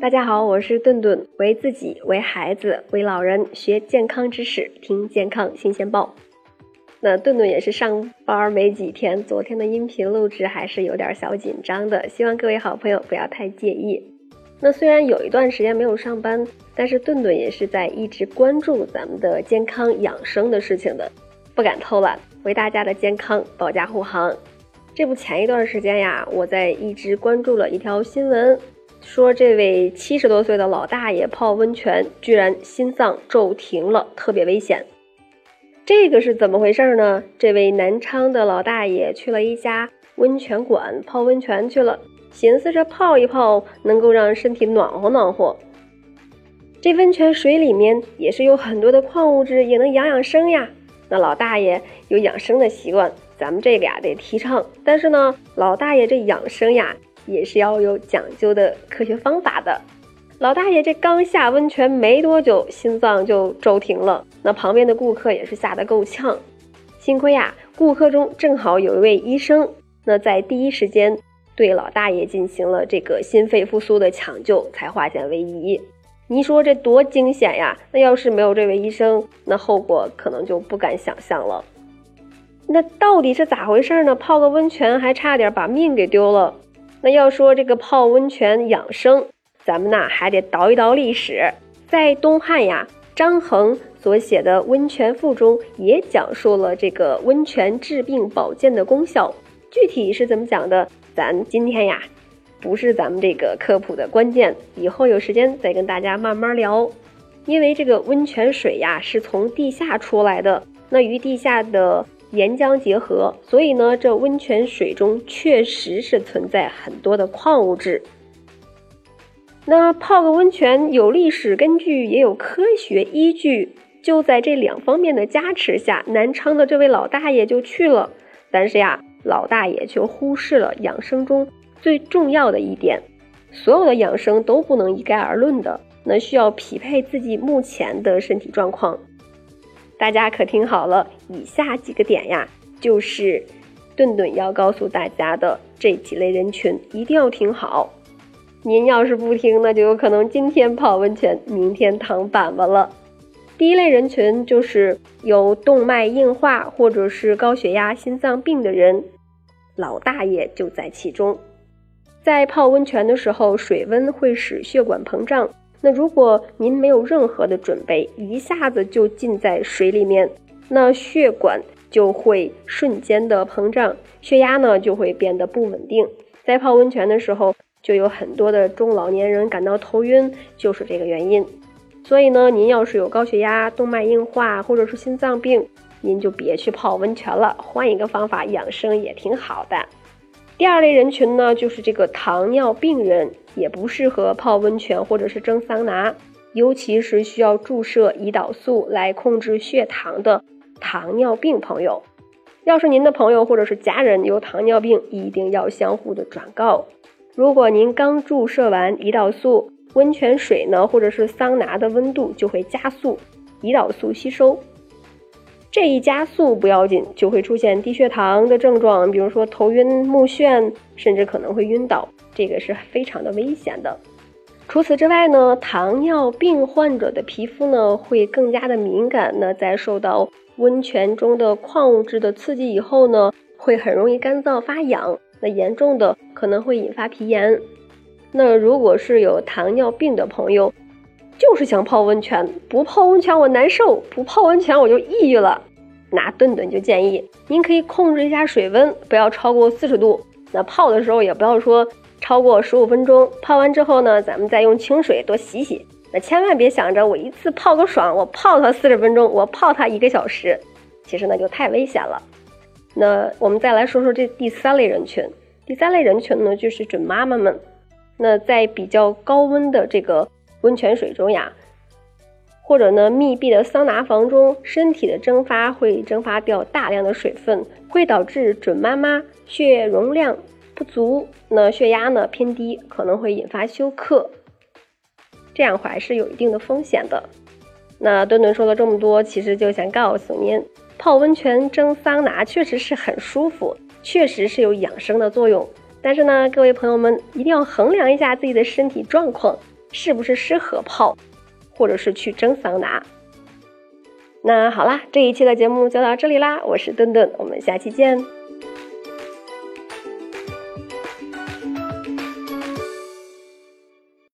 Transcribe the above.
大家好，我是顿顿，为自己、为孩子、为老人学健康知识，听健康新鲜报。那顿顿也是上班没几天，昨天的音频录制还是有点小紧张的，希望各位好朋友不要太介意。那虽然有一段时间没有上班，但是顿顿也是在一直关注咱们的健康养生的事情的，不敢偷懒，为大家的健康保驾护航。这不，前一段时间呀，我在一直关注了一条新闻。说这位七十多岁的老大爷泡温泉，居然心脏骤停了，特别危险。这个是怎么回事呢？这位南昌的老大爷去了一家温泉馆泡温泉去了，寻思着泡一泡能够让身体暖和暖和。这温泉水里面也是有很多的矿物质，也能养养生呀。那老大爷有养生的习惯，咱们这个呀得提倡。但是呢，老大爷这养生呀。也是要有讲究的科学方法的。老大爷这刚下温泉没多久，心脏就骤停了。那旁边的顾客也是吓得够呛。幸亏呀，顾客中正好有一位医生，那在第一时间对老大爷进行了这个心肺复苏的抢救，才化险为夷。你说这多惊险呀！那要是没有这位医生，那后果可能就不敢想象了。那到底是咋回事呢？泡个温泉还差点把命给丢了。那要说这个泡温泉养生，咱们呐还得倒一倒历史。在东汉呀，张衡所写的《温泉赋》中也讲述了这个温泉治病保健的功效。具体是怎么讲的，咱今天呀不是咱们这个科普的关键，以后有时间再跟大家慢慢聊。因为这个温泉水呀是从地下出来的，那与地下的。岩浆结合，所以呢，这温泉水中确实是存在很多的矿物质。那泡个温泉有历史根据，也有科学依据。就在这两方面的加持下，南昌的这位老大爷就去了。但是呀，老大爷却忽视了养生中最重要的一点：所有的养生都不能一概而论的，那需要匹配自己目前的身体状况。大家可听好了，以下几个点呀，就是顿顿要告诉大家的这几类人群，一定要听好。您要是不听，那就有可能今天泡温泉，明天躺板板了。第一类人群就是有动脉硬化或者是高血压、心脏病的人，老大爷就在其中。在泡温泉的时候，水温会使血管膨胀。那如果您没有任何的准备，一下子就浸在水里面，那血管就会瞬间的膨胀，血压呢就会变得不稳定。在泡温泉的时候，就有很多的中老年人感到头晕，就是这个原因。所以呢，您要是有高血压、动脉硬化或者是心脏病，您就别去泡温泉了，换一个方法养生也挺好的。第二类人群呢，就是这个糖尿病人，也不适合泡温泉或者是蒸桑拿，尤其是需要注射胰岛素来控制血糖的糖尿病朋友。要是您的朋友或者是家人有糖尿病，一定要相互的转告。如果您刚注射完胰岛素，温泉水呢或者是桑拿的温度就会加速胰岛素吸收。这一加速不要紧，就会出现低血糖的症状，比如说头晕目眩，甚至可能会晕倒，这个是非常的危险的。除此之外呢，糖尿病患者的皮肤呢会更加的敏感，那在受到温泉中的矿物质的刺激以后呢，会很容易干燥发痒，那严重的可能会引发皮炎。那如果是有糖尿病的朋友，就是想泡温泉，不泡温泉我难受，不泡温泉我就抑郁了。那顿顿就建议您可以控制一下水温，不要超过四十度。那泡的时候也不要说超过十五分钟。泡完之后呢，咱们再用清水多洗洗。那千万别想着我一次泡个爽，我泡它四十分钟，我泡它一个小时，其实那就太危险了。那我们再来说说这第三类人群。第三类人群呢，就是准妈妈们。那在比较高温的这个。温泉水中呀，或者呢密闭的桑拿房中，身体的蒸发会蒸发掉大量的水分，会导致准妈妈血液容量不足，那血压呢偏低，可能会引发休克，这样还是有一定的风险的。那顿顿说了这么多，其实就想告诉您，泡温泉蒸桑拿确实是很舒服，确实是有养生的作用。但是呢，各位朋友们一定要衡量一下自己的身体状况。是不是适合泡，或者是去蒸桑拿。那好啦，这一期的节目就到这里啦，我是顿顿，我们下期见。